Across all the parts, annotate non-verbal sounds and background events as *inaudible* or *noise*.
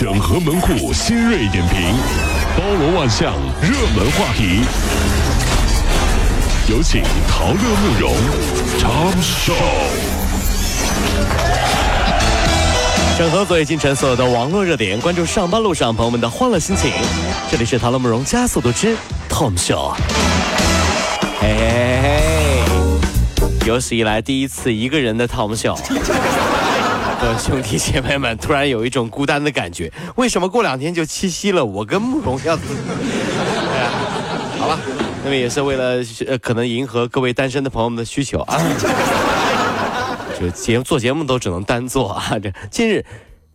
整合门户新锐点评，包罗万象，热门话题。有请陶乐慕容长寿。整合昨夜今晨所有的网络热点，关注上班路上朋友们的欢乐心情。这里是陶乐慕容加速度之 Tom Show。嘿嘿嘿，有史以来第一次一个人的 Tom Show。各位兄弟姐妹们，突然有一种孤单的感觉。为什么过两天就七夕了？我跟慕容要，哎呀，好吧，那么也是为了呃，可能迎合各位单身的朋友们的需求啊。*laughs* 就节目做节目都只能单做啊。这近日，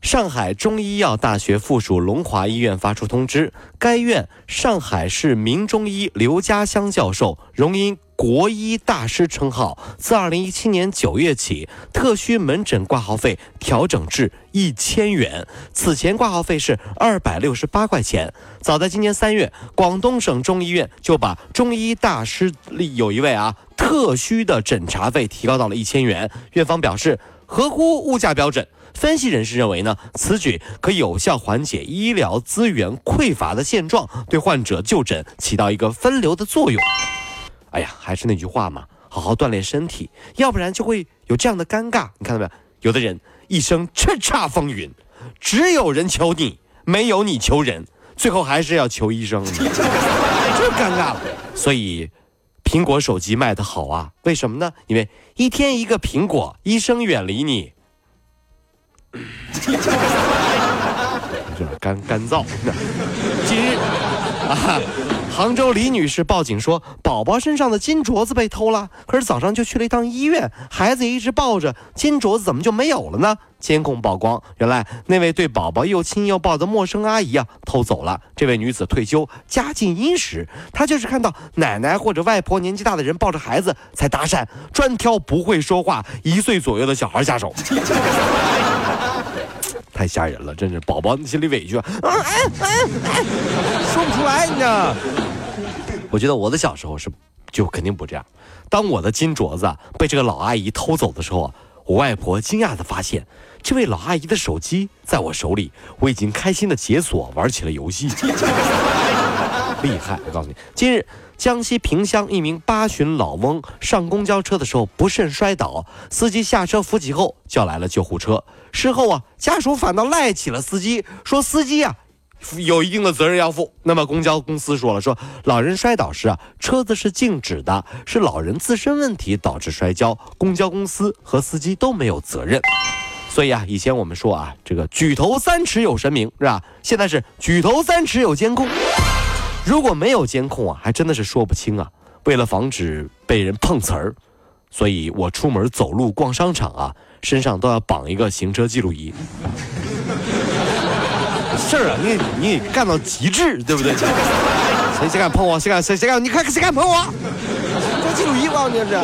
上海中医药大学附属龙华医院发出通知，该院上海市名中医刘家香教授荣膺国医大师称号，自二零一七年九月起，特需门诊挂号费调整至一千元，此前挂号费是二百六十八块钱。早在今年三月，广东省中医院就把中医大师里有一位啊特需的诊查费提高到了一千元，院方表示合乎物价标准。分析人士认为呢，此举可有效缓解医疗资源匮乏的现状，对患者就诊起到一个分流的作用。哎呀，还是那句话嘛，好好锻炼身体，要不然就会有这样的尴尬。你看到没有？有的人一生叱咤风云，只有人求你，没有你求人，最后还是要求医生，*laughs* 这尴尬了。所以，苹果手机卖的好啊？为什么呢？因为一天一个苹果，医生远离你。有 *laughs* 点干干燥。*laughs* 今日啊。杭州李女士报警说，宝宝身上的金镯子被偷了，可是早上就去了一趟医院，孩子也一直抱着，金镯子怎么就没有了呢？监控曝光，原来那位对宝宝又亲又抱的陌生阿姨啊，偷走了。这位女子退休，家境殷实，她就是看到奶奶或者外婆年纪大的人抱着孩子才搭讪，专挑不会说话一岁左右的小孩下手。*laughs* 太吓人了，真是宝宝心里委屈，说不出来，你。我觉得我的小时候是，就肯定不这样。当我的金镯子被这个老阿姨偷走的时候，我外婆惊讶地发现，这位老阿姨的手机在我手里，我已经开心地解锁玩起了游戏。*laughs* 厉害！我告诉你，今日。江西萍乡一名八旬老翁上公交车的时候不慎摔倒，司机下车扶起后叫来了救护车。事后啊，家属反倒赖起了司机，说司机啊有一定的责任要负。那么公交公司说了，说老人摔倒时啊车子是静止的，是老人自身问题导致摔跤，公交公司和司机都没有责任。所以啊，以前我们说啊这个举头三尺有神明是吧？现在是举头三尺有监控。如果没有监控啊，还真的是说不清啊。为了防止被人碰瓷儿，所以我出门走路、逛商场啊，身上都要绑一个行车记录仪。事儿啊，你你干到极致，对不对？*laughs* 谁谁敢碰我？谁敢谁谁敢？你看谁敢碰我？行车记录仪，吧你是。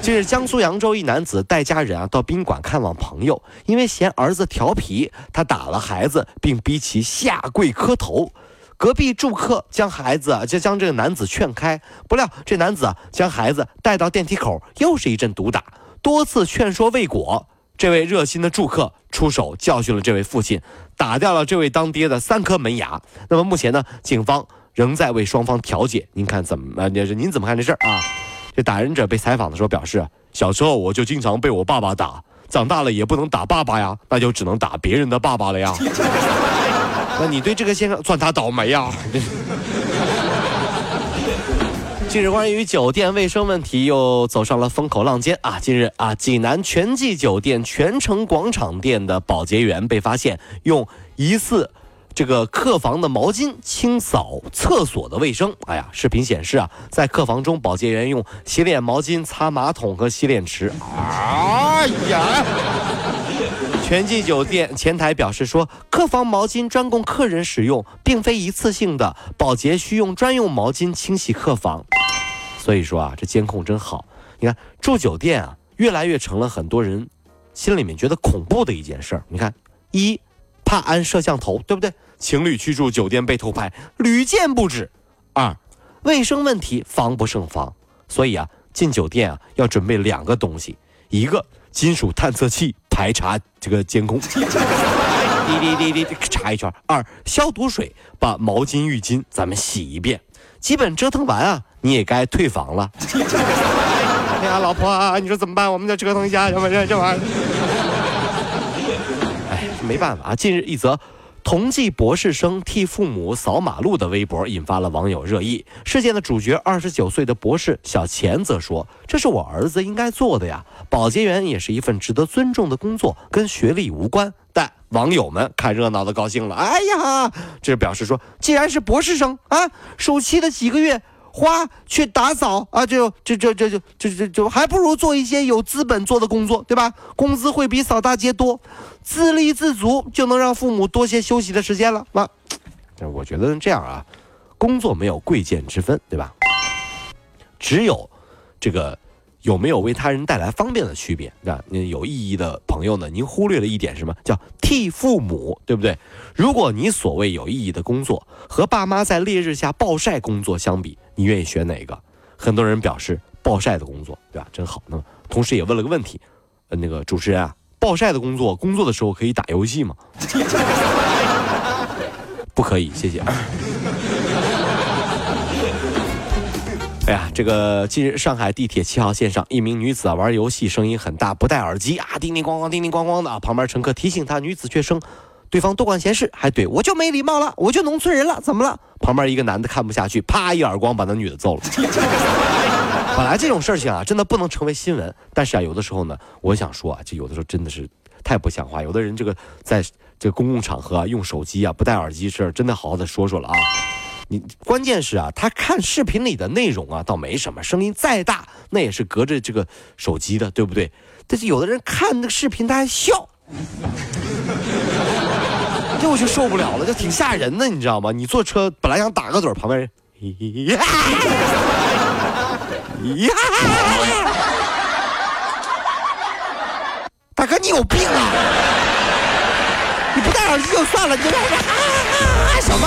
近日，江苏扬州一男子带家人啊到宾馆看望朋友，因为嫌儿子调皮，他打了孩子，并逼其下跪磕头。隔壁住客将孩子就将这个男子劝开，不料这男子将孩子带到电梯口，又是一阵毒打，多次劝说未果。这位热心的住客出手教训了这位父亲，打掉了这位当爹的三颗门牙。那么目前呢，警方仍在为双方调解。您看怎么？您您怎么看这事儿啊？这打人者被采访的时候表示，小时候我就经常被我爸爸打，长大了也不能打爸爸呀，那就只能打别人的爸爸了呀。那你对这个先生算他倒霉呀？近日，关于酒店卫生问题又走上了风口浪尖啊！近日啊，济南全季酒店全城广场店的保洁员被发现用疑似这个客房的毛巾清扫厕所的卫生。哎呀，视频显示啊，在客房中，保洁员用洗脸毛巾擦马桶和洗脸池。哎呀！全季酒店前台表示说，客房毛巾专供客人使用，并非一次性的，保洁需用专用毛巾清洗客房。所以说啊，这监控真好。你看住酒店啊，越来越成了很多人心里面觉得恐怖的一件事儿。你看，一怕安摄像头，对不对？情侣去住酒店被偷拍屡见不止。二卫生问题防不胜防，所以啊，进酒店啊要准备两个东西，一个金属探测器。排查这个监控，*laughs* 滴滴滴滴查一圈。二消毒水把毛巾浴巾咱们洗一遍。基本折腾完啊，你也该退房了。哎呀，老婆啊，你说怎么办？我们再折腾一下，要不然这玩意儿。哎，没办法啊。近日一则。同济博士生替父母扫马路的微博引发了网友热议。事件的主角二十九岁的博士小钱则说：“这是我儿子应该做的呀，保洁员也是一份值得尊重的工作，跟学历无关。”但网友们看热闹的高兴了，哎呀，这表示说，既然是博士生啊，暑期的几个月。花去打扫啊，就就就这就就就就还不如做一些有资本做的工作，对吧？工资会比扫大街多，自立自足就能让父母多些休息的时间了。那，我觉得这样啊，工作没有贵贱之分，对吧？只有这个。有没有为他人带来方便的区别？那有意义的朋友呢？您忽略了一点，什么叫替父母，对不对？如果你所谓有意义的工作和爸妈在烈日下暴晒工作相比，你愿意选哪个？很多人表示暴晒的工作，对吧？真好。那么同时也问了个问题，呃，那个主持人啊，暴晒的工作，工作的时候可以打游戏吗？*laughs* 不可以，谢谢。哎呀，这个近日上海地铁七号线上，一名女子啊玩游戏，声音很大，不戴耳机啊，叮叮咣咣，叮叮咣咣的啊。旁边乘客提醒她，女子却声，对方多管闲事，还怼我就没礼貌了，我就农村人了，怎么了？旁边一个男的看不下去，啪一耳光把那女的揍了。*laughs* 本来这种事情啊，真的不能成为新闻，但是啊，有的时候呢，我想说啊，就有的时候真的是太不像话。有的人这个在这个公共场合啊用手机啊不戴耳机事儿，真的好好的说说了啊。你关键是啊，他看视频里的内容啊，倒没什么，声音再大，那也是隔着这个手机的，对不对？但是有的人看那个视频他还笑，*laughs* 这我就受不了了，就挺吓人的，你知道吗？你坐车本来想打个盹，旁边人，呀，呀，*laughs* 大哥你有病啊！你不戴耳机就算了，你在那啊啊什么